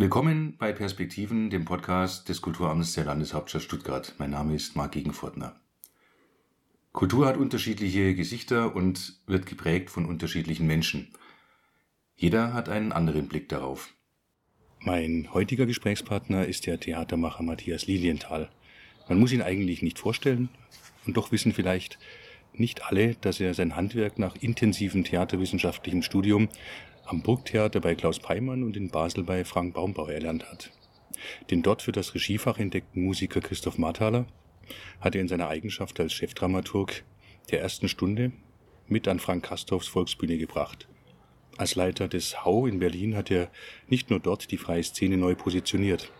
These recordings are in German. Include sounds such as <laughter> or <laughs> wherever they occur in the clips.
Willkommen bei Perspektiven, dem Podcast des Kulturamts der Landeshauptstadt Stuttgart. Mein Name ist Marc Gegenfurtner. Kultur hat unterschiedliche Gesichter und wird geprägt von unterschiedlichen Menschen. Jeder hat einen anderen Blick darauf. Mein heutiger Gesprächspartner ist der Theatermacher Matthias Lilienthal. Man muss ihn eigentlich nicht vorstellen, und doch wissen vielleicht nicht alle, dass er sein Handwerk nach intensivem theaterwissenschaftlichem Studium am Burgtheater bei Klaus Peimann und in Basel bei Frank Baumbauer erlernt hat. Den dort für das Regiefach entdeckten Musiker Christoph Marthaler hat er in seiner Eigenschaft als Chefdramaturg der ersten Stunde mit an Frank Kastorfs Volksbühne gebracht. Als Leiter des Hau in Berlin hat er nicht nur dort die freie Szene neu positioniert.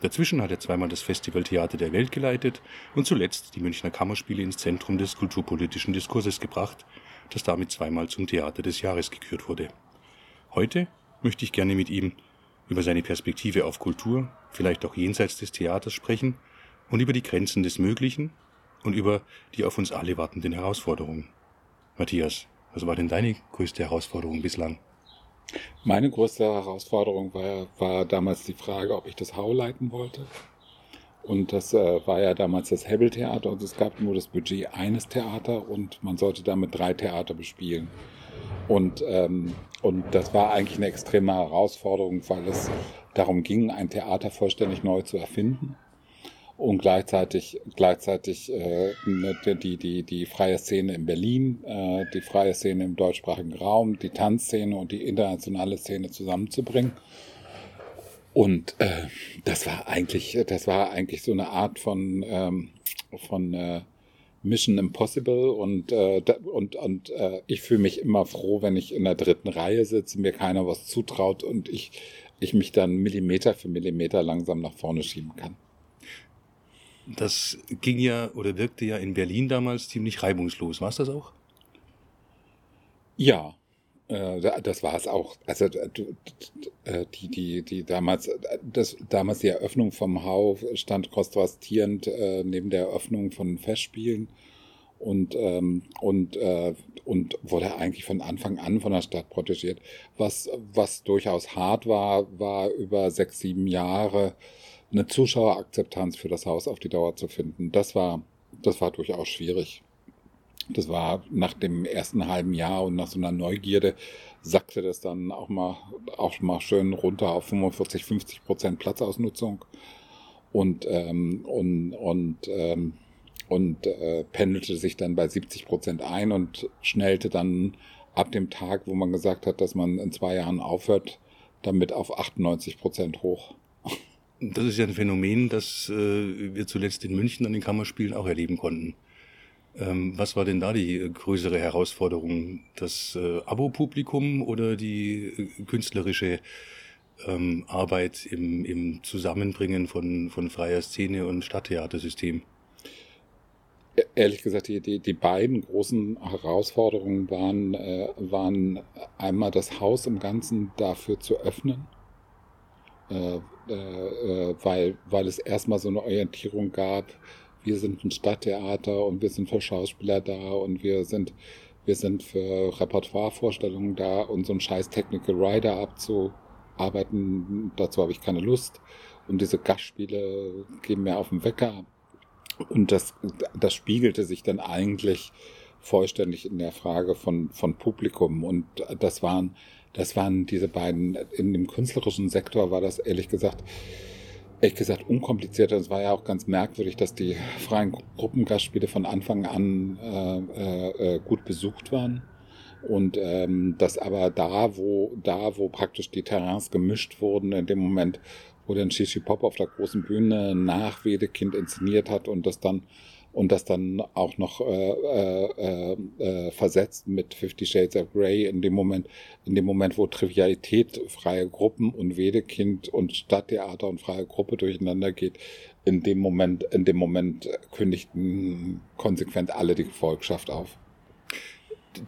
Dazwischen hat er zweimal das Festival Theater der Welt geleitet und zuletzt die Münchner Kammerspiele ins Zentrum des kulturpolitischen Diskurses gebracht, das damit zweimal zum Theater des Jahres gekürt wurde. Heute möchte ich gerne mit ihm über seine Perspektive auf Kultur, vielleicht auch jenseits des Theaters sprechen und über die Grenzen des Möglichen und über die auf uns alle wartenden Herausforderungen. Matthias, was war denn deine größte Herausforderung bislang? Meine größte Herausforderung war, war damals die Frage, ob ich das Hau leiten wollte. Und das äh, war ja damals das Hebbel-Theater und es gab nur das Budget eines Theater und man sollte damit drei Theater bespielen. Und, ähm, und das war eigentlich eine extreme Herausforderung, weil es darum ging, ein Theater vollständig neu zu erfinden und gleichzeitig gleichzeitig äh, ne, die die die freie Szene in Berlin, äh, die freie Szene im deutschsprachigen Raum, die Tanzszene und die internationale Szene zusammenzubringen. Und äh, das war eigentlich das war eigentlich so eine Art von ähm, von äh, Mission Impossible und äh, und und äh, ich fühle mich immer froh, wenn ich in der dritten Reihe sitze, mir keiner was zutraut und ich ich mich dann Millimeter für Millimeter langsam nach vorne schieben kann. Das ging ja oder wirkte ja in Berlin damals ziemlich reibungslos. War es das auch? Ja, das war es auch. Also äh, die, die, die damals, das, damals die Eröffnung vom Hau stand kontrastierend äh, neben der Eröffnung von Festspielen und, ähm, und, äh, und wurde eigentlich von Anfang an von der Stadt protegiert. Was, was durchaus hart war, war über sechs, sieben Jahre eine Zuschauerakzeptanz für das Haus auf die Dauer zu finden. Das war, das war durchaus schwierig. Das war nach dem ersten halben Jahr und nach so einer Neugierde sackte das dann auch mal, auch mal schön runter auf 45, 50 Prozent Platzausnutzung und, ähm, und, und, ähm, und äh, pendelte sich dann bei 70 Prozent ein und schnellte dann ab dem Tag, wo man gesagt hat, dass man in zwei Jahren aufhört, damit auf 98 Prozent hoch. Das ist ja ein Phänomen, das äh, wir zuletzt in München an den Kammerspielen auch erleben konnten. Ähm, was war denn da die äh, größere Herausforderung? Das äh, Abo-Publikum oder die äh, künstlerische ähm, Arbeit im, im Zusammenbringen von, von freier Szene und Stadttheatersystem? E-, ehrlich gesagt, die, die, die beiden großen Herausforderungen waren, äh, waren einmal das Haus im Ganzen dafür zu öffnen äh, äh, weil, weil es erstmal so eine Orientierung gab, wir sind ein Stadttheater und wir sind für Schauspieler da und wir sind, wir sind für Repertoirevorstellungen da und so ein scheiß Technical Rider abzuarbeiten, dazu habe ich keine Lust. Und diese Gastspiele geben mir auf den Wecker. Und das, das spiegelte sich dann eigentlich vollständig in der Frage von, von Publikum. Und das waren, das waren diese beiden, in dem künstlerischen Sektor war das ehrlich gesagt, ehrlich gesagt unkompliziert. Es war ja auch ganz merkwürdig, dass die freien Gruppengastspiele von Anfang an äh, äh, äh, gut besucht waren. Und ähm, das aber da, wo, da, wo praktisch die Terrains gemischt wurden, in dem Moment, wo dann Shishi Pop auf der großen Bühne nach Wedekind inszeniert hat und das dann und das dann auch noch äh, äh, äh, versetzt mit Fifty Shades of Grey in dem Moment, in dem Moment, wo Trivialität, freie Gruppen und Wedekind und Stadttheater und freie Gruppe durcheinander geht, in dem Moment, in dem Moment kündigten konsequent alle die Gefolgschaft auf.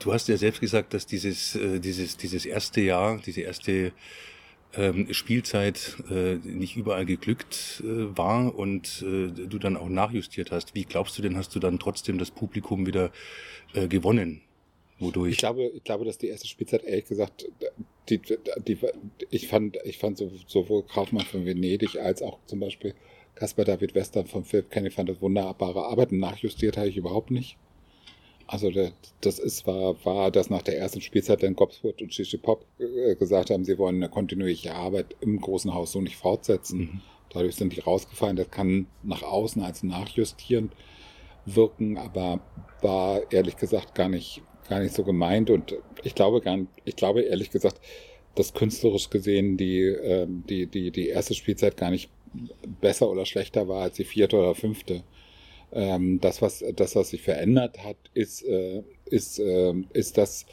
Du hast ja selbst gesagt, dass dieses, äh, dieses, dieses erste Jahr, diese erste ähm, Spielzeit äh, nicht überall geglückt äh, war und äh, du dann auch nachjustiert hast. Wie glaubst du denn, hast du dann trotzdem das Publikum wieder gewonnen? Wodurch? Ich glaube, ich glaube, dass die erste Spielzeit, ehrlich gesagt, die, die, die, ich fand, ich fand sowohl Kaufmann von Venedig als auch zum Beispiel Caspar David Western von Philip Kenny fand das wunderbare Arbeiten. Nachjustiert habe ich überhaupt nicht. Also das ist, war, war, dass nach der ersten Spielzeit dann Gobswood und Shishi Pop äh, gesagt haben, sie wollen eine kontinuierliche Arbeit im großen Haus so nicht fortsetzen. Mhm. Dadurch sind die rausgefallen. Das kann nach außen als nachjustieren wirken, aber war ehrlich gesagt gar nicht, gar nicht so gemeint. Und ich glaube gar nicht, ich glaube ehrlich gesagt, dass künstlerisch gesehen die, äh, die, die, die erste Spielzeit gar nicht besser oder schlechter war als die vierte oder fünfte. Ähm, das, was, das, was sich verändert hat, ist, äh, ist, äh, ist, dass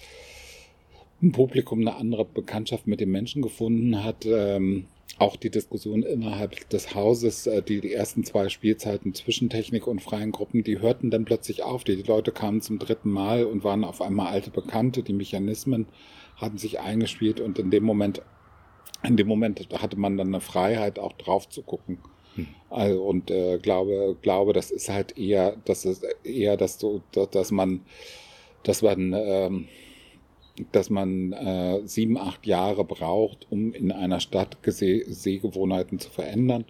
ein Publikum eine andere Bekanntschaft mit den Menschen gefunden hat. Ähm, auch die Diskussion innerhalb des Hauses, äh, die, die ersten zwei Spielzeiten zwischen Technik und freien Gruppen, die hörten dann plötzlich auf. Die, die Leute kamen zum dritten Mal und waren auf einmal alte Bekannte. Die Mechanismen hatten sich eingespielt und in dem Moment, in dem Moment hatte man dann eine Freiheit, auch drauf zu gucken. Hm. Also, und äh, glaube, glaube, das ist halt eher, das ist eher, dass so, dass man, dass man, ähm, dass man äh, sieben, acht Jahre braucht, um in einer Stadt Gese Sehgewohnheiten zu verändern.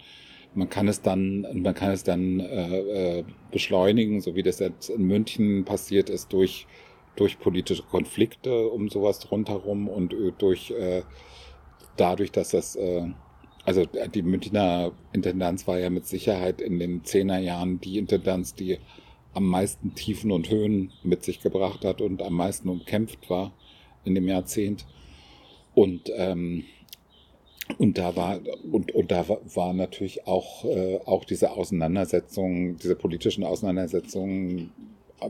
Man kann es dann, man kann es dann äh, äh, beschleunigen, so wie das jetzt in München passiert ist, durch, durch politische Konflikte um sowas rundherum und äh, durch äh, dadurch, dass das äh, also äh, die Münchner Intendanz war ja mit Sicherheit in den Zehnerjahren die Intendanz, die am meisten Tiefen und Höhen mit sich gebracht hat und am meisten umkämpft war in dem Jahrzehnt. Und ähm, und da war und, und da war natürlich auch äh, auch diese Auseinandersetzungen, diese politischen Auseinandersetzungen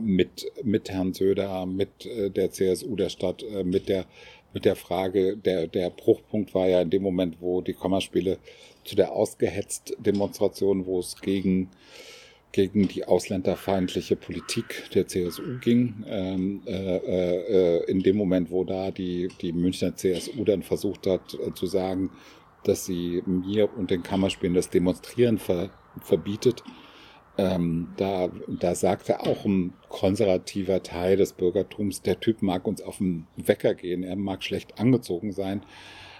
mit mit Herrn Söder, mit äh, der CSU der Stadt, äh, mit der mit der Frage, der, der Bruchpunkt war ja in dem Moment, wo die Kommaspiele zu der ausgehetzt Demonstration, wo es gegen, gegen die ausländerfeindliche Politik der CSU ging. Ähm, äh, äh, in dem Moment, wo da die, die Münchner CSU dann versucht hat äh, zu sagen, dass sie mir und den Kammerspielen das Demonstrieren ver, verbietet, ähm, da, da sagte auch ein konservativer Teil des Bürgertums, der Typ mag uns auf den Wecker gehen, er mag schlecht angezogen sein.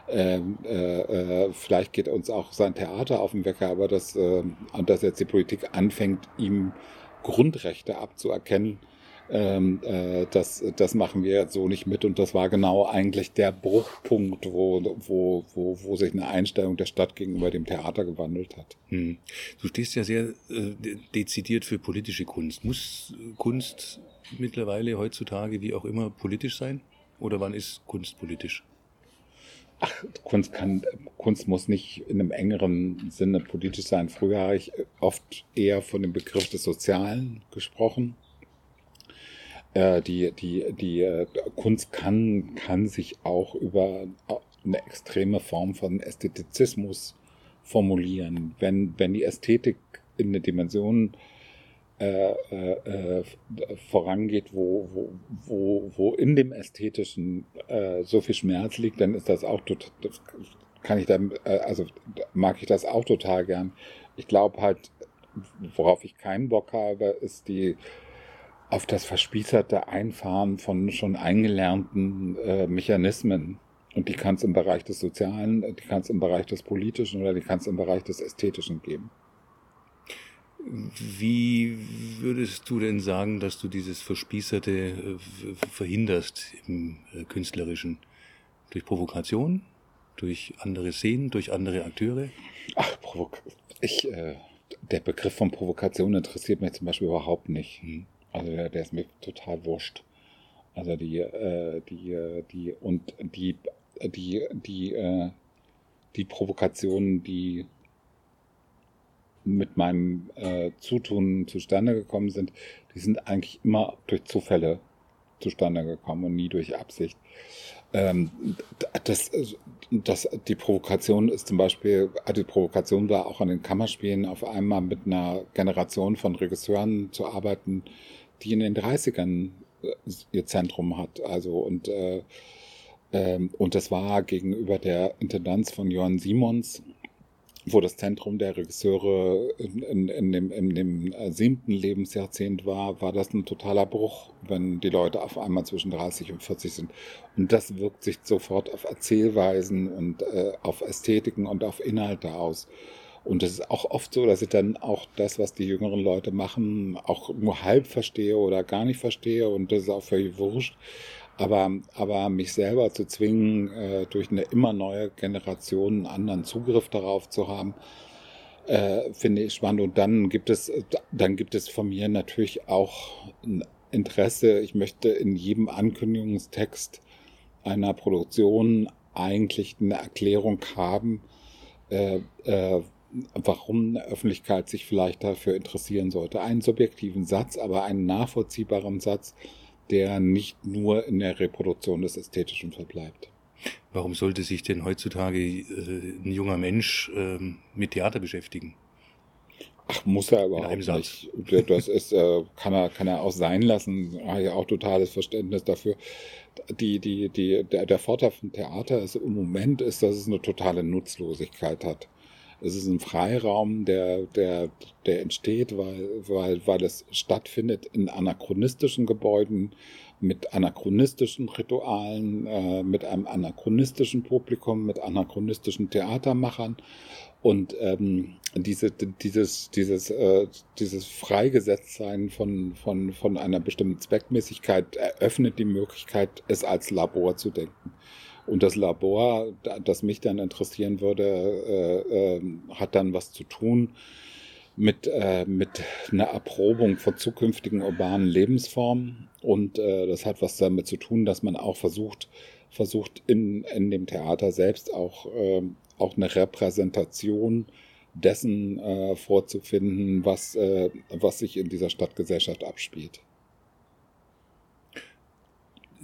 Ähm, äh, äh, vielleicht geht uns auch sein Theater auf den Wecker, aber dass, äh, dass jetzt die Politik anfängt, ihm Grundrechte abzuerkennen, ähm, äh, das, das machen wir so nicht mit. Und das war genau eigentlich der Bruchpunkt, wo, wo, wo, wo sich eine Einstellung der Stadt gegenüber dem Theater gewandelt hat. Hm. Du stehst ja sehr äh, dezidiert für politische Kunst. Muss Kunst mittlerweile heutzutage wie auch immer politisch sein? Oder wann ist Kunst politisch? Ach, Kunst kann, Kunst muss nicht in einem engeren Sinne politisch sein. Früher habe ich oft eher von dem Begriff des Sozialen gesprochen. Äh, die, die, die äh, Kunst kann, kann sich auch über eine extreme Form von Ästhetizismus formulieren. Wenn, wenn die Ästhetik in eine Dimension äh, äh, vorangeht, wo, wo, wo, wo in dem Ästhetischen äh, so viel Schmerz liegt, dann ist das auch total, kann ich dann, äh, also mag ich das auch total gern. Ich glaube halt, worauf ich keinen Bock habe, ist die auf das verspießerte Einfahren von schon eingelernten äh, Mechanismen. Und die kann es im Bereich des Sozialen, die kann es im Bereich des Politischen oder die kann es im Bereich des Ästhetischen geben. Wie würdest du denn sagen, dass du dieses Verspießerte äh, verhinderst im äh, Künstlerischen? Durch Provokation? Durch andere Szenen? Durch andere Akteure? Ach, Provok ich, äh, der Begriff von Provokation interessiert mich zum Beispiel überhaupt nicht. Hm. Also der, der ist mir total wurscht. Also die, äh, die, äh, die und die, die, die, äh, die Provokationen, die mit meinem äh, Zutun zustande gekommen sind, die sind eigentlich immer durch Zufälle zustande gekommen und nie durch Absicht. Ähm, das, das, die Provokation ist zum Beispiel, also die Provokation war auch an den Kammerspielen auf einmal mit einer Generation von Regisseuren zu arbeiten, die in den 30ern äh, ihr Zentrum hat. Also und äh, ähm, und das war gegenüber der Intendanz von Johann Simons wo das Zentrum der Regisseure in, in, in, dem, in dem äh, siebten Lebensjahrzehnt war, war das ein totaler Bruch, wenn die Leute auf einmal zwischen 30 und 40 sind. Und das wirkt sich sofort auf Erzählweisen und äh, auf Ästhetiken und auf Inhalte aus. Und es ist auch oft so, dass ich dann auch das, was die jüngeren Leute machen, auch nur halb verstehe oder gar nicht verstehe. Und das ist auch völlig wurscht. Aber, aber mich selber zu zwingen, äh, durch eine immer neue Generation einen anderen Zugriff darauf zu haben, äh, finde ich spannend. Und dann gibt es, dann gibt es von mir natürlich auch ein Interesse. Ich möchte in jedem Ankündigungstext einer Produktion eigentlich eine Erklärung haben, äh, äh, warum eine Öffentlichkeit sich vielleicht dafür interessieren sollte. Einen subjektiven Satz, aber einen nachvollziehbaren Satz, der nicht nur in der Reproduktion des Ästhetischen verbleibt. Warum sollte sich denn heutzutage äh, ein junger Mensch äh, mit Theater beschäftigen? Ach, muss er überhaupt nicht. Das ist, äh, kann er, kann er auch sein lassen. Habe ja auch totales Verständnis dafür. Die, die, die, der, der Vorteil von Theater ist im Moment ist, dass es eine totale Nutzlosigkeit hat. Es ist ein Freiraum, der, der, der entsteht, weil, weil, weil es stattfindet in anachronistischen Gebäuden, mit anachronistischen Ritualen, äh, mit einem anachronistischen Publikum, mit anachronistischen Theatermachern. Und ähm, diese, dieses, dieses, äh, dieses Freigesetztsein von, von, von einer bestimmten Zweckmäßigkeit eröffnet die Möglichkeit, es als Labor zu denken. Und das Labor, das mich dann interessieren würde, äh, äh, hat dann was zu tun mit, äh, mit einer Erprobung von zukünftigen urbanen Lebensformen. Und äh, das hat was damit zu tun, dass man auch versucht, versucht in, in dem Theater selbst auch, äh, auch eine Repräsentation dessen äh, vorzufinden, was, äh, was sich in dieser Stadtgesellschaft abspielt.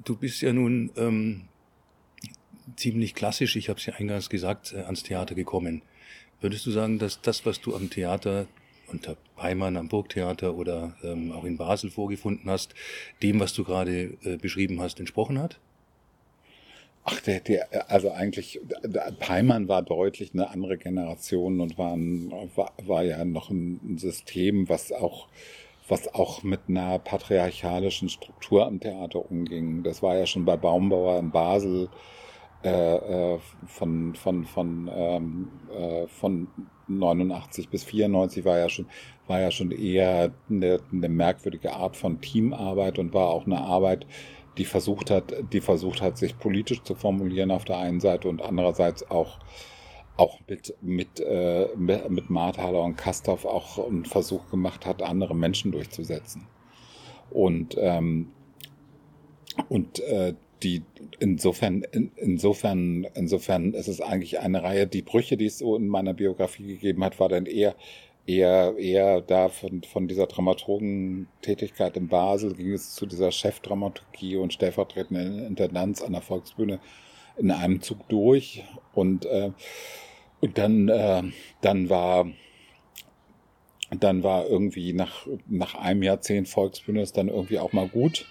Du bist ja nun ähm, ziemlich klassisch, ich habe es ja eingangs gesagt, äh, ans Theater gekommen. Würdest du sagen, dass das, was du am Theater unter Heimann am Burgtheater oder ähm, auch in Basel vorgefunden hast, dem, was du gerade äh, beschrieben hast, entsprochen hat? Ach, der, der, also eigentlich, Peimann war deutlich eine andere Generation und war, ein, war, war ja noch ein System, was auch, was auch mit einer patriarchalischen Struktur am Theater umging. Das war ja schon bei Baumbauer in Basel äh, äh, von, von, von, ähm, äh, von 89 bis 94 war ja schon, war ja schon eher eine, eine merkwürdige Art von Teamarbeit und war auch eine Arbeit, die versucht hat, die versucht hat, sich politisch zu formulieren auf der einen Seite und andererseits auch auch mit mit äh, mit Marthaler und Kastorf auch einen Versuch gemacht hat, andere Menschen durchzusetzen. Und ähm, und äh, die insofern, in, insofern, insofern ist es eigentlich eine Reihe, die Brüche, die es so in meiner Biografie gegeben hat, war dann eher, eher, eher da von, von dieser Dramaturgentätigkeit in Basel ging es zu dieser Chefdramaturgie und stellvertretenden Intendanz an der Volksbühne in einem Zug durch und, äh, und dann, äh, dann war, dann war irgendwie nach, nach einem Jahrzehnt Volksbühne ist dann irgendwie auch mal gut.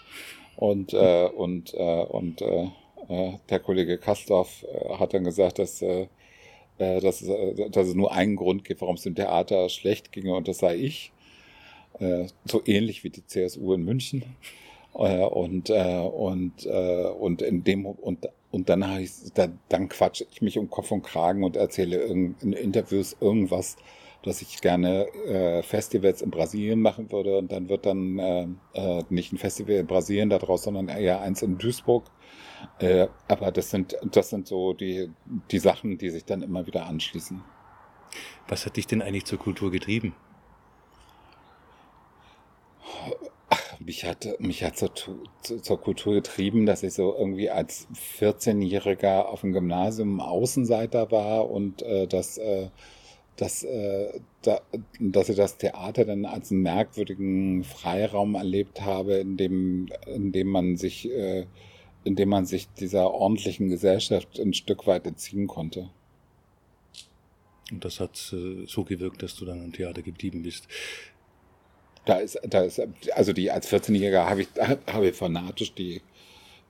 Und, äh, und, äh, und äh, äh, der Kollege Kastorf äh, hat dann gesagt, dass, äh, äh dass, äh, dass es nur einen Grund gibt, warum es dem Theater schlecht ginge, und das sei ich. Äh, so ähnlich wie die CSU in München. Äh, und, äh, und, äh, und in dem und und dann, heißt, dann, dann quatsche ich mich um Kopf und Kragen und erzähle in Interviews irgendwas, dass ich gerne äh, Festivals in Brasilien machen würde und dann wird dann äh, äh, nicht ein Festival in Brasilien daraus, sondern eher eins in Duisburg. Äh, aber das sind, das sind so die, die Sachen, die sich dann immer wieder anschließen. Was hat dich denn eigentlich zur Kultur getrieben? Ach, mich hat, mich hat zur, zur Kultur getrieben, dass ich so irgendwie als 14-Jähriger auf dem Gymnasium Außenseiter war und äh, das äh, dass, äh, da, dass ich das Theater dann als einen merkwürdigen Freiraum erlebt habe, in dem, in dem man sich, äh, in dem man sich dieser ordentlichen Gesellschaft ein Stück weit entziehen konnte. Und das hat äh, so gewirkt, dass du dann am Theater geblieben bist. Da ist, da ist, also die als 14-Jähriger habe ich, habe ich fanatisch die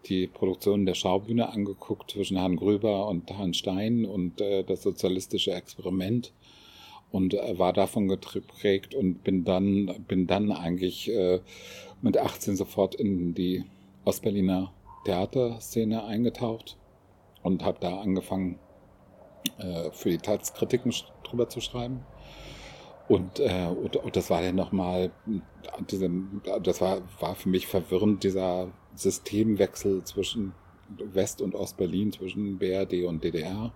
die Produktion der Schaubühne angeguckt zwischen Herrn Gröber und Herrn Stein und äh, das sozialistische Experiment und äh, war davon geprägt und bin dann, bin dann eigentlich äh, mit 18 sofort in die Ostberliner Theaterszene eingetaucht und habe da angefangen, äh, für die Taz Kritiken drüber zu schreiben. Und, äh, und, und das war dann nochmal, diese, das war, war für mich verwirrend, dieser Systemwechsel zwischen West- und Ostberlin, zwischen BRD und DDR.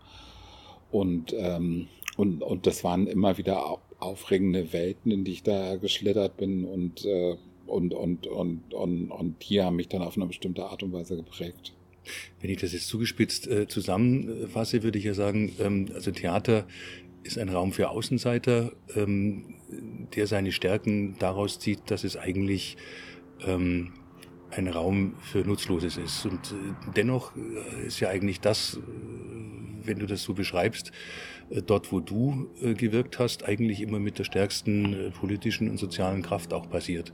Und, ähm, und, und das waren immer wieder aufregende Welten, in die ich da geschlittert bin und, äh, und, und, und, und, und die haben mich dann auf eine bestimmte Art und Weise geprägt. Wenn ich das jetzt zugespitzt äh, zusammenfasse, würde ich ja sagen, ähm, also Theater ist ein Raum für Außenseiter, ähm, der seine Stärken daraus zieht, dass es eigentlich ähm, ein Raum für Nutzloses ist. Und äh, dennoch äh, ist ja eigentlich das, äh, wenn du das so beschreibst, dort, wo du äh, gewirkt hast, eigentlich immer mit der stärksten äh, politischen und sozialen Kraft auch passiert.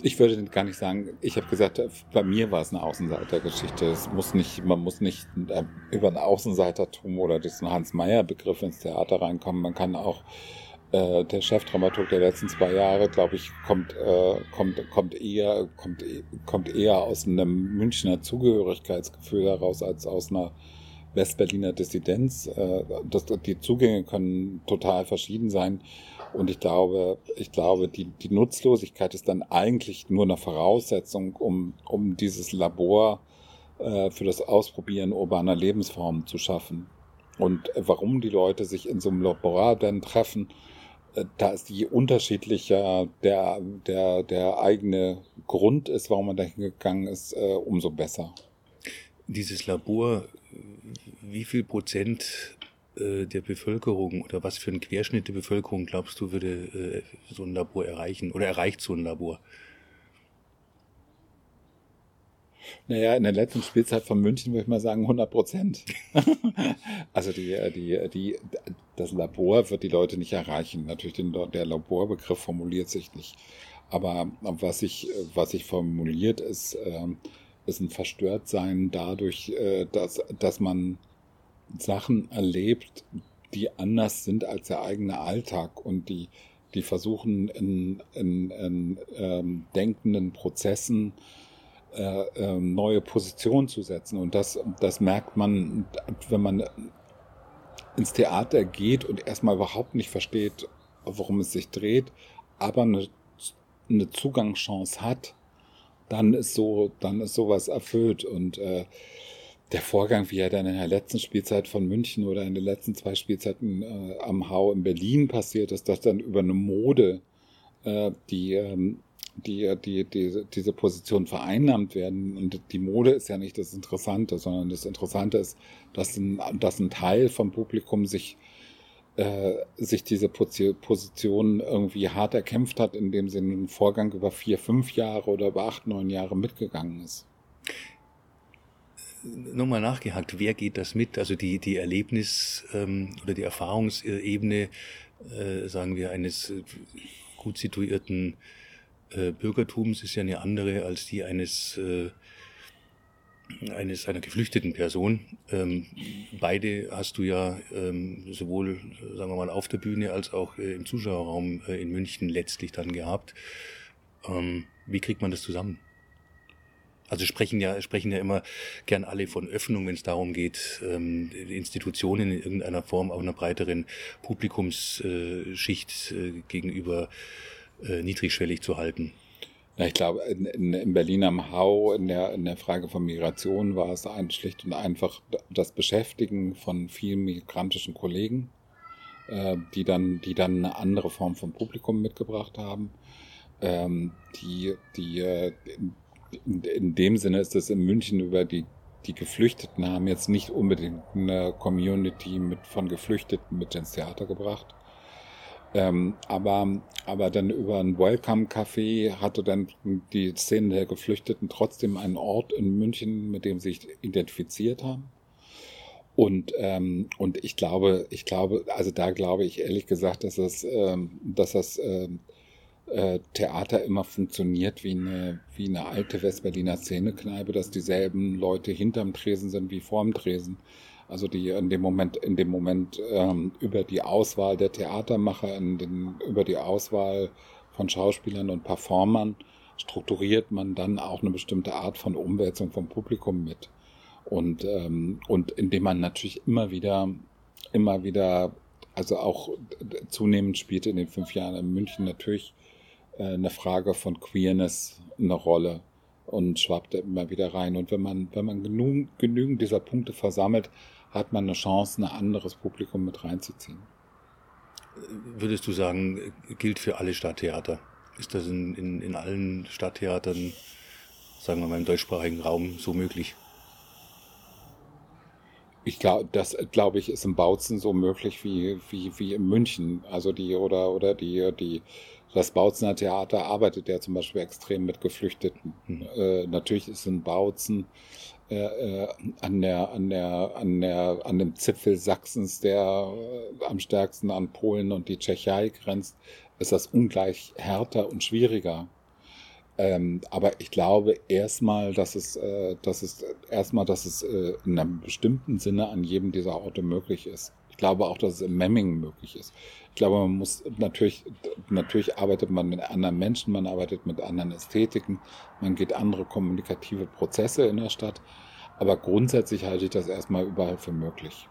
Ich würde gar nicht sagen, ich habe gesagt, bei mir war es eine Außenseitergeschichte. Es muss nicht, man muss nicht äh, über ein Außenseitertum oder diesen Hans-Meyer-Begriff ins Theater reinkommen. Man kann auch, äh, der Chefdramaturg der letzten zwei Jahre, glaube ich, kommt, äh, kommt, kommt eher, kommt, kommt eher aus einem Münchner Zugehörigkeitsgefühl heraus als aus einer Westberliner Dissidenz. Äh, das, die Zugänge können total verschieden sein. Und ich glaube, ich glaube, die, die Nutzlosigkeit ist dann eigentlich nur eine Voraussetzung, um, um dieses Labor äh, für das Ausprobieren urbaner Lebensformen zu schaffen. Und warum die Leute sich in so einem Labor dann treffen, äh, da ist je unterschiedlicher der, der, der eigene Grund ist, warum man dahin gegangen ist, umso besser. Dieses Labor, wie viel Prozent äh, der Bevölkerung oder was für ein Querschnitt der Bevölkerung glaubst du, würde äh, so ein Labor erreichen oder erreicht so ein Labor? Naja, in der letzten Spielzeit von München würde ich mal sagen 100 Prozent. <laughs> also die, die, die, das Labor wird die Leute nicht erreichen. Natürlich den, der Laborbegriff formuliert sich nicht. Aber was sich, was sich formuliert ist, äh, ist ein Verstörtsein dadurch, äh, dass, dass man Sachen erlebt, die anders sind als der eigene Alltag und die, die versuchen in, in, in ähm, denkenden Prozessen äh, äh, neue Positionen zu setzen. Und das, das merkt man, wenn man ins Theater geht und erstmal überhaupt nicht versteht, worum es sich dreht, aber eine, eine Zugangschance hat, dann ist so, dann ist sowas erfüllt. Und äh, der Vorgang, wie er dann in der letzten Spielzeit von München oder in den letzten zwei Spielzeiten äh, am Hau in Berlin passiert ist, dass dann über eine Mode äh, die, ähm, die, die, die, diese Position vereinnahmt werden. Und die Mode ist ja nicht das Interessante, sondern das Interessante ist, dass ein, dass ein Teil vom Publikum sich, äh, sich diese Position irgendwie hart erkämpft hat, indem sie einen Vorgang über vier, fünf Jahre oder über acht, neun Jahre mitgegangen ist nochmal nachgehakt, wer geht das mit? Also die, die Erlebnis ähm, oder die Erfahrungsebene, äh, sagen wir, eines gut situierten äh, Bürgertums ist ja eine andere als die eines, äh, eines einer geflüchteten Person. Ähm, beide hast du ja ähm, sowohl, sagen wir mal, auf der Bühne als auch äh, im Zuschauerraum äh, in München letztlich dann gehabt. Ähm, wie kriegt man das zusammen? Also sprechen ja, sprechen ja immer gern alle von Öffnung, wenn es darum geht, ähm, Institutionen in irgendeiner Form auch einer breiteren Publikumsschicht äh, gegenüber äh, niedrigschwellig zu halten. Ja, ich glaube, in, in, in, Berlin am Hau, in der, in der Frage von Migration war es ein, schlicht und einfach das Beschäftigen von vielen migrantischen Kollegen, äh, die, dann, die dann eine andere Form von Publikum mitgebracht haben, ähm, die, die, äh, in, dem Sinne ist es in München über die, die Geflüchteten haben jetzt nicht unbedingt eine Community mit, von Geflüchteten mit ins Theater gebracht. Ähm, aber, aber dann über ein Welcome-Café hatte dann die Szene der Geflüchteten trotzdem einen Ort in München, mit dem sie sich identifiziert haben. Und, ähm, und ich glaube, ich glaube, also da glaube ich ehrlich gesagt, dass das, ähm, dass das ähm, äh, Theater immer funktioniert wie eine, wie eine alte Westberliner Szenekneipe, dass dieselben Leute hinterm Tresen sind wie vorm Tresen. Also die in dem Moment, in dem Moment ähm, über die Auswahl der Theatermacher, den, über die Auswahl von Schauspielern und Performern strukturiert man dann auch eine bestimmte Art von Umwälzung vom Publikum mit. Und, ähm, und indem man natürlich immer wieder, immer wieder, also auch zunehmend spielte in den fünf Jahren in München natürlich eine Frage von Queerness eine Rolle und schwappte immer wieder rein. Und wenn man, wenn man genug, genügend dieser Punkte versammelt, hat man eine Chance, ein anderes Publikum mit reinzuziehen. Würdest du sagen, gilt für alle Stadttheater? Ist das in, in, in allen Stadttheatern, sagen wir mal im deutschsprachigen Raum, so möglich? Ich glaube, das glaube ich ist im Bautzen so möglich wie, wie, wie in München. Also die oder oder die, die das Bautzener Theater arbeitet ja zum Beispiel extrem mit Geflüchteten. Mhm. Äh, natürlich ist in Bautzen äh, äh, an der an der an der an dem Zipfel Sachsens, der äh, am stärksten an Polen und die Tschechei grenzt, ist das ungleich härter und schwieriger. Ähm, aber ich glaube erstmal, dass es, äh, dass es erstmal, dass es äh, in einem bestimmten Sinne an jedem dieser Orte möglich ist. Ich glaube auch, dass es in Memmingen möglich ist. Ich glaube, man muss natürlich, natürlich arbeitet man mit anderen Menschen, man arbeitet mit anderen Ästhetiken, man geht andere kommunikative Prozesse in der Stadt. Aber grundsätzlich halte ich das erstmal überall für möglich.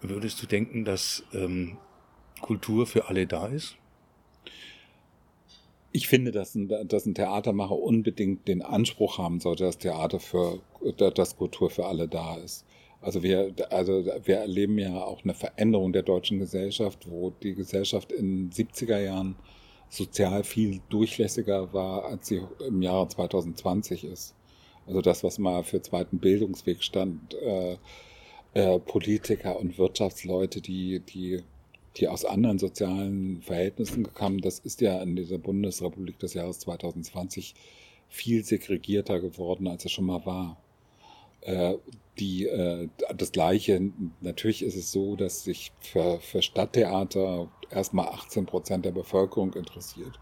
Würdest du denken, dass ähm, Kultur für alle da ist? Ich finde, dass ein, dass ein Theatermacher unbedingt den Anspruch haben sollte, dass Theater für, dass Kultur für alle da ist. Also wir, also wir erleben ja auch eine Veränderung der deutschen Gesellschaft, wo die Gesellschaft in 70er Jahren sozial viel durchlässiger war, als sie im Jahre 2020 ist. Also das, was mal für zweiten Bildungsweg stand, äh, äh, Politiker und Wirtschaftsleute, die, die die aus anderen sozialen Verhältnissen kamen, das ist ja in dieser Bundesrepublik des Jahres 2020 viel segregierter geworden, als es schon mal war. Äh, die, äh, das Gleiche, natürlich ist es so, dass sich für, für Stadttheater erstmal 18 Prozent der Bevölkerung interessiert.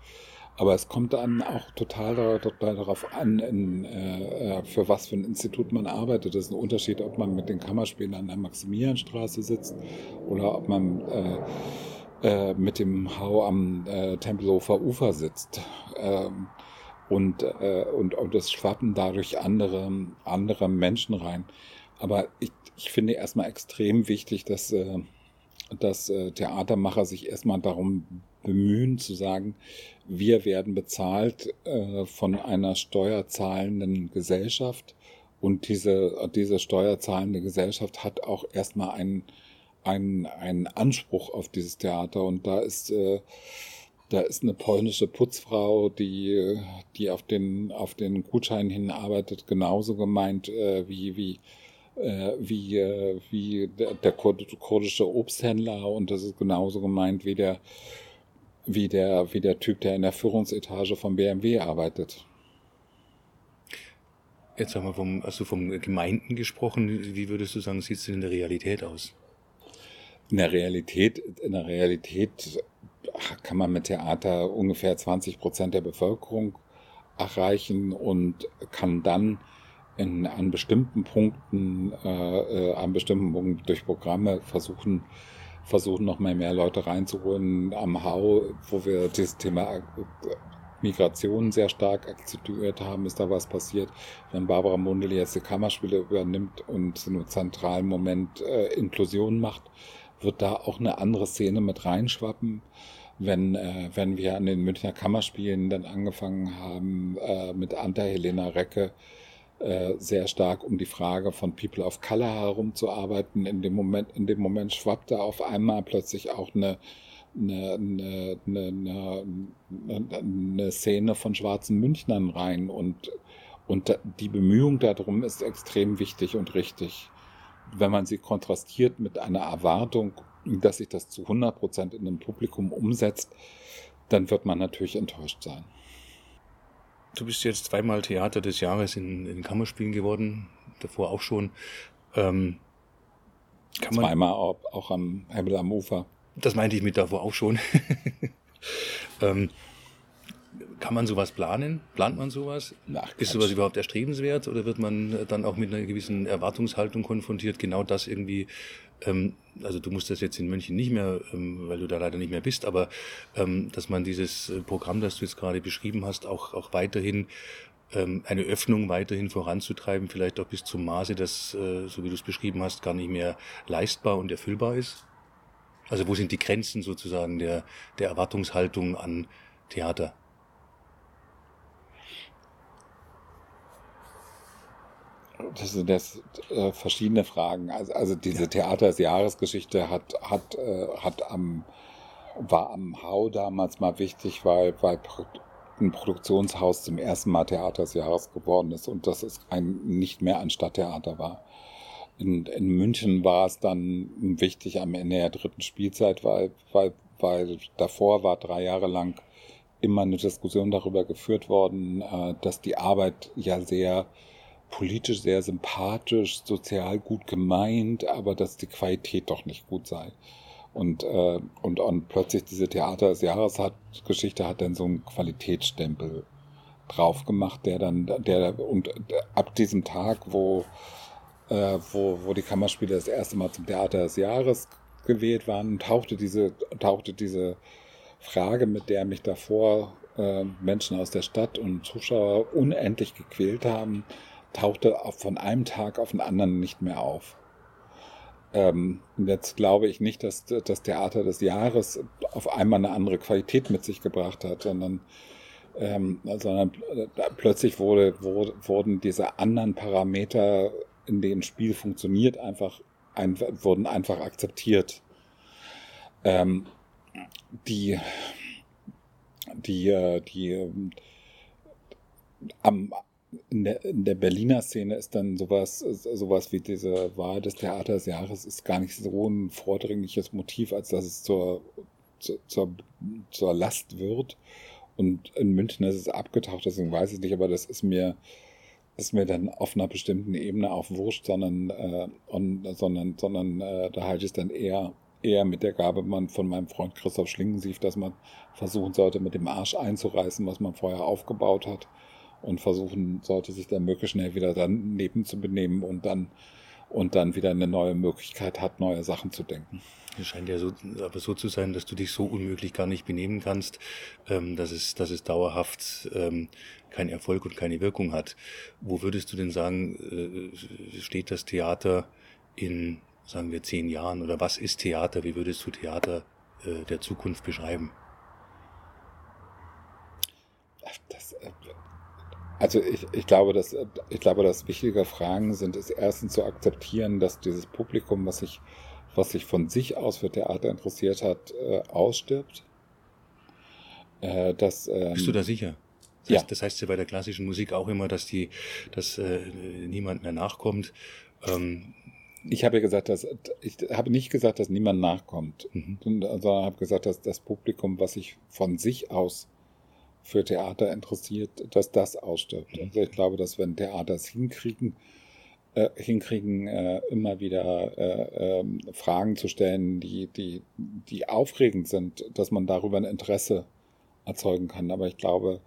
Aber es kommt dann auch total, darauf an, in, äh, äh, für was für ein Institut man arbeitet. Das ist ein Unterschied, ob man mit den Kammerspielen an der Maximilianstraße sitzt oder ob man äh, äh, mit dem Hau am äh, Tempelhofer Ufer sitzt. Ähm, und, äh, und, und es schwappen dadurch andere, andere Menschen rein. Aber ich, ich finde erstmal extrem wichtig, dass, äh, dass äh, Theatermacher sich erstmal darum bemühen zu sagen, wir werden bezahlt äh, von einer steuerzahlenden Gesellschaft. Und diese, diese steuerzahlende Gesellschaft hat auch erstmal einen, einen, einen Anspruch auf dieses Theater. Und da ist, äh, da ist eine polnische Putzfrau, die, die auf den, auf den Gutschein hinarbeitet, genauso gemeint äh, wie, wie, wie, äh, wie der, der kurdische Obsthändler und das ist genauso gemeint wie der, wie der, wie der Typ, der in der Führungsetage von BMW arbeitet. Jetzt haben wir vom, also vom Gemeinden gesprochen. Wie würdest du sagen, sieht es denn in der Realität aus? In der Realität, in der Realität kann man mit Theater ungefähr 20 Prozent der Bevölkerung erreichen und kann dann in, an bestimmten Punkten, äh, äh an bestimmten Punkten durch Programme versuchen, versuchen, noch mal mehr Leute reinzuholen am Hau, wo wir dieses Thema äh, Migration sehr stark akzentuiert haben, ist da was passiert. Wenn Barbara Mundel jetzt die Kammerspiele übernimmt und zu einem zentralen Moment äh, Inklusion macht, wird da auch eine andere Szene mit reinschwappen. Wenn, äh, wenn wir an den Münchner Kammerspielen dann angefangen haben, äh, mit Anta Helena Recke sehr stark um die Frage von People of Color herumzuarbeiten. In dem Moment, in dem Moment schwappte auf einmal plötzlich auch eine, eine, eine, eine, eine Szene von schwarzen Münchnern rein und, und die Bemühung darum ist extrem wichtig und richtig. Wenn man sie kontrastiert mit einer Erwartung, dass sich das zu 100 Prozent in einem Publikum umsetzt, dann wird man natürlich enttäuscht sein. Du bist jetzt zweimal Theater des Jahres in, in Kammerspielen geworden, davor auch schon. Ähm, zweimal auch, auch am Himmel am Ufer. Das meinte ich mit davor auch schon. <laughs> Ähm, kann man sowas planen? Plant man sowas? Ach, ist sowas überhaupt erstrebenswert oder wird man dann auch mit einer gewissen Erwartungshaltung konfrontiert, genau das irgendwie, ähm, also du musst das jetzt in München nicht mehr, ähm, weil du da leider nicht mehr bist, aber ähm, dass man dieses äh, Programm, das du jetzt gerade beschrieben hast, auch, auch weiterhin ähm, eine Öffnung weiterhin voranzutreiben, vielleicht auch bis zum Maße, dass, äh, so wie du es beschrieben hast, gar nicht mehr leistbar und erfüllbar ist? Also wo sind die Grenzen sozusagen der, der Erwartungshaltung an Theater? Das sind jetzt äh, verschiedene Fragen. Also, also diese ja. Theater des Jahresgeschichte hat, hat, äh, hat am, war am Hau damals mal wichtig, weil, weil ein Produktionshaus zum ersten Mal Theater des Jahres geworden ist und das ist ein, nicht mehr ein Stadttheater war. In, in München war es dann wichtig am Ende der dritten Spielzeit, weil, weil, weil davor war drei Jahre lang immer eine Diskussion darüber geführt worden, äh, dass die Arbeit ja sehr politisch sehr sympathisch, sozial gut gemeint, aber dass die Qualität doch nicht gut sei. Und, äh, und, und plötzlich diese Theater des Jahres hat, Geschichte hat dann so einen Qualitätsstempel drauf gemacht, der dann, der, und ab diesem Tag, wo, äh, wo, wo die Kammerspiele das erste Mal zum Theater des Jahres gewählt waren, tauchte diese, tauchte diese Frage, mit der mich davor äh, Menschen aus der Stadt und Zuschauer unendlich gequält haben, tauchte von einem Tag auf den anderen nicht mehr auf. Ähm, jetzt glaube ich nicht, dass das Theater des Jahres auf einmal eine andere Qualität mit sich gebracht hat, sondern, ähm, sondern plötzlich wurde, wurde, wurden diese anderen Parameter, in denen Spiel funktioniert, einfach ein, wurden einfach akzeptiert. Ähm, die, die, äh, die, ähm, am, in der, in der Berliner Szene ist dann sowas, sowas wie diese Wahl des Theaters Jahres ist gar nicht so ein vordringliches Motiv, als dass es zur, zur, zur Last wird. Und in München ist es abgetaucht, deswegen weiß ich nicht, aber das ist mir, ist mir dann auf einer bestimmten Ebene auch wurscht, sondern, äh, und, sondern, sondern äh, da halte ich es dann eher, eher mit der Gabe von meinem Freund Christoph Schlingensief, dass man versuchen sollte, mit dem Arsch einzureißen, was man vorher aufgebaut hat und versuchen sollte, sich dann möglichst schnell wieder daneben zu benehmen und dann, und dann wieder eine neue Möglichkeit hat, neue Sachen zu denken. Es scheint ja so, aber so zu sein, dass du dich so unmöglich gar nicht benehmen kannst, ähm, dass, es, dass es dauerhaft ähm, keinen Erfolg und keine Wirkung hat. Wo würdest du denn sagen, äh, steht das Theater in, sagen wir, zehn Jahren? Oder was ist Theater? Wie würdest du Theater äh, der Zukunft beschreiben? Das, äh, also ich, ich, glaube, dass, ich glaube, dass wichtige Fragen sind, ist erstens zu akzeptieren, dass dieses Publikum, was sich, was sich von sich aus für Theater interessiert hat, äh, ausstirbt. Äh, dass, ähm, Bist du da sicher? Das heißt, ja. das heißt ja bei der klassischen Musik auch immer, dass die, dass äh, niemand mehr nachkommt. Ähm, ich habe gesagt, dass ich habe nicht gesagt, dass niemand nachkommt, mhm. sondern habe gesagt, dass das Publikum, was sich von sich aus für Theater interessiert, dass das ausstirbt. Mhm. Also ich glaube, dass wenn Theater es hinkriegen, äh, hinkriegen, äh, immer wieder äh, ähm, Fragen zu stellen, die, die, die aufregend sind, dass man darüber ein Interesse erzeugen kann. Aber ich glaube,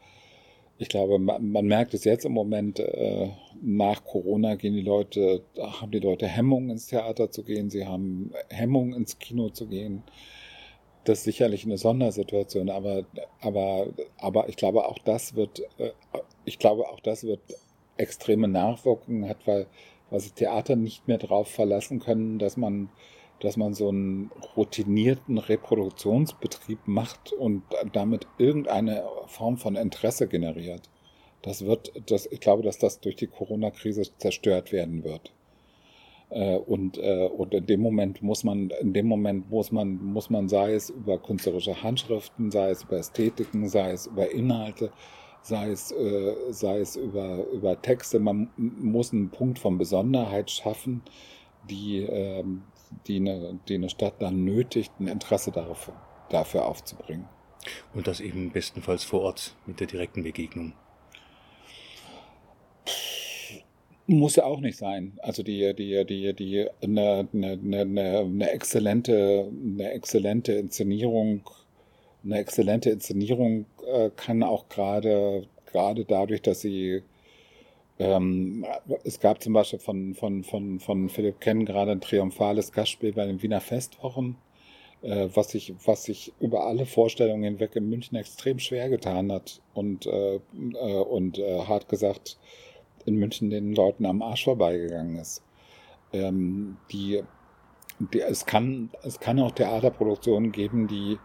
ich glaube, man, man merkt es jetzt im Moment, äh, nach Corona gehen die Leute, haben die Leute Hemmungen ins Theater zu gehen, sie haben Hemmungen ins Kino zu gehen das ist sicherlich eine Sondersituation, aber, aber, aber ich glaube, auch das wird, äh, ich glaube, auch das wird extreme Nachwirkungen hat, weil, weil sich Theater nicht mehr darauf verlassen können, dass man, dass man so einen routinierten Reproduktionsbetrieb macht und damit irgendeine Form von Interesse generiert. Das wird, das, ich glaube, dass das durch die Corona-Krise zerstört werden wird. Äh, und, äh, und in dem Moment muss man, in dem Moment muss man, muss man, sei es über künstlerische Handschriften, sei es über Ästhetiken, sei es über Inhalte, sei es, äh, sei es über, über Texte, man muss einen Punkt von Besonderheit schaffen, die, ähm, die, eine, die eine Stadt dann nötigt, ein Interesse dafür, dafür aufzubringen. Und das eben bestenfalls vor Ort mit der direkten Begegnung. Muss ja auch nicht sein. Also die, die, die, die, eine, eine, eine, eine exzellente, eine exzellente Inszenierung eine exzellente Inszenierung äh, kann auch gerade gerade dadurch, dass sie ähm, es gab zum Beispiel von, von, von, von Philipp Kenn gerade ein triumphales Gastspiel bei den Wiener Festwochen, äh, was, sich, was sich über alle Vorstellungen hinweg in München extrem schwer getan hat und, äh, äh, und äh, hart gesagt in München den Leuten am Arsch vorbeigegangen ist. Ähm, die, die, es, kann, es kann auch Theaterproduktionen geben, die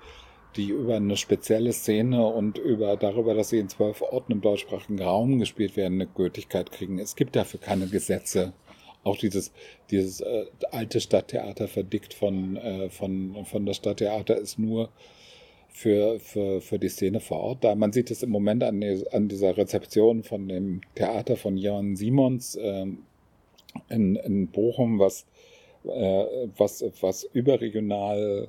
die über eine spezielle Szene und über darüber, dass sie in zwölf Orten im deutschsprachigen Raum gespielt werden, eine Gültigkeit kriegen. Es gibt dafür keine Gesetze. Auch dieses, dieses äh, alte Stadttheater verdickt von, äh, von, von der Stadttheater ist nur für, für, für die Szene vor Ort da. Man sieht es im Moment an, an dieser Rezeption von dem Theater von Jan Simons äh, in, in Bochum, was, äh, was, was überregional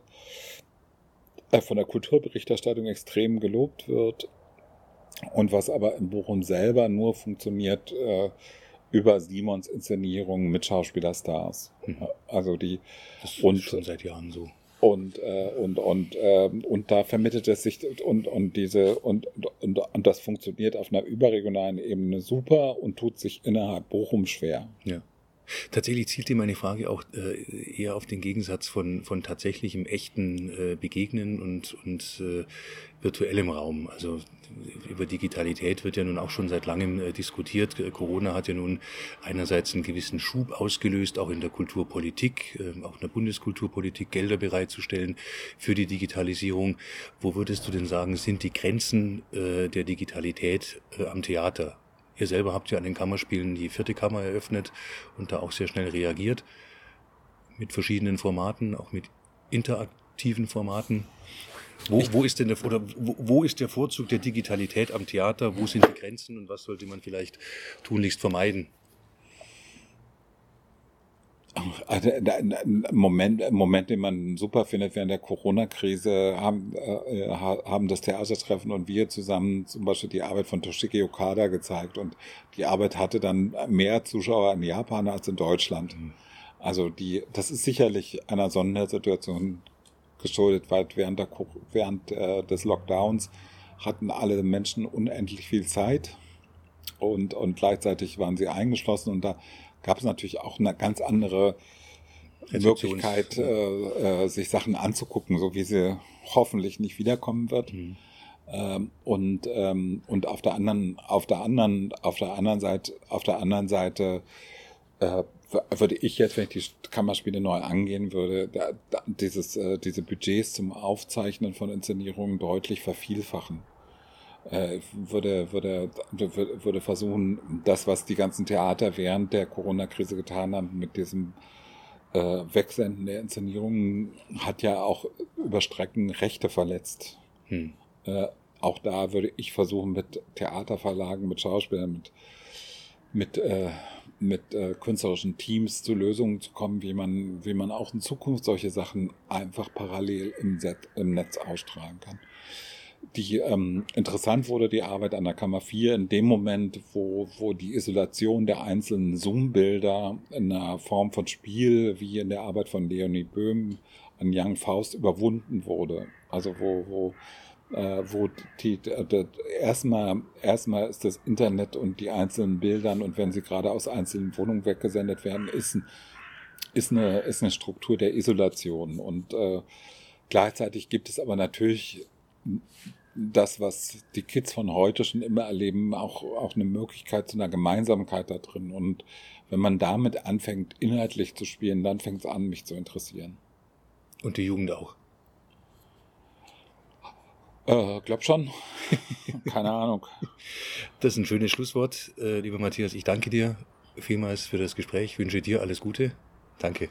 äh, von der Kulturberichterstattung extrem gelobt wird und was aber in Bochum selber nur funktioniert äh, über Simons Inszenierung mit Schauspielerstars. Mhm. Also die das und, ist schon seit Jahren so. Und, äh, und, und, äh, und da vermittelt es sich und, und diese und, und, und das funktioniert auf einer überregionalen Ebene super und tut sich innerhalb Bochum schwer. Ja. Tatsächlich zielte meine Frage auch äh, eher auf den Gegensatz von, von tatsächlichem echten äh, Begegnen und, und äh, virtuellem Raum. Also über Digitalität wird ja nun auch schon seit langem äh, diskutiert. Corona hat ja nun einerseits einen gewissen Schub ausgelöst, auch in der Kulturpolitik, äh, auch in der Bundeskulturpolitik Gelder bereitzustellen für die Digitalisierung. Wo würdest du denn sagen, sind die Grenzen äh, der Digitalität äh, am Theater? Ihr selber habt ja an den Kammerspielen die vierte Kammer eröffnet und da auch sehr schnell reagiert mit verschiedenen Formaten, auch mit interaktiven Formaten. Wo, wo ist denn der, oder wo, wo ist der Vorzug der Digitalität am Theater? Wo sind die Grenzen und was sollte man vielleicht tunlichst vermeiden? Also, Moment, Moment, den man super findet während der Corona-Krise, haben, äh, haben das Theatertreffen und wir zusammen zum Beispiel die Arbeit von Toshiki Okada gezeigt. Und die Arbeit hatte dann mehr Zuschauer in Japan als in Deutschland. Mhm. Also die, das ist sicherlich einer Sondersituation geschuldet, weil während, der, während äh, des Lockdowns hatten alle Menschen unendlich viel Zeit und, und gleichzeitig waren sie eingeschlossen und da gab es natürlich auch eine ganz andere Möglichkeit, äh, äh, sich Sachen anzugucken, so wie sie hoffentlich nicht wiederkommen wird. Mhm. Ähm, und ähm, und auf der anderen auf der anderen auf der anderen Seite auf der anderen Seite äh, würde ich jetzt, wenn ich die Kammerspiele neu angehen würde, da, da, dieses äh, diese Budgets zum Aufzeichnen von Inszenierungen deutlich vervielfachen äh, würde, würde, würde versuchen, das, was die ganzen Theater während der Corona-Krise getan haben, mit diesem äh, Wegsenden der Inszenierungen, hat ja auch über Strecken Rechte verletzt. Hm. Äh, auch da würde ich versuchen, mit Theaterverlagen, mit Schauspielern, mit, mit, äh, mit äh, künstlerischen Teams zu Lösungen zu kommen, wie man, wie man auch in Zukunft solche Sachen einfach parallel im, Set, im Netz ausstrahlen kann die ähm, interessant wurde, die Arbeit an der Kammer 4, in dem Moment, wo, wo die Isolation der einzelnen Zoom-Bilder in einer Form von Spiel, wie in der Arbeit von Leonie Böhm an Young Faust, überwunden wurde. Also wo, wo, äh, wo die, die, erstmal, erstmal ist das Internet und die einzelnen Bildern und wenn sie gerade aus einzelnen Wohnungen weggesendet werden, ist, ist, eine, ist eine Struktur der Isolation. Und äh, gleichzeitig gibt es aber natürlich das, was die Kids von heute schon immer erleben, auch, auch eine Möglichkeit zu einer Gemeinsamkeit da drin. Und wenn man damit anfängt, inhaltlich zu spielen, dann fängt es an, mich zu interessieren. Und die Jugend auch? Äh, glaub schon. <laughs> Keine Ahnung. Das ist ein schönes Schlusswort, äh, lieber Matthias. Ich danke dir vielmals für das Gespräch. Ich wünsche dir alles Gute. Danke.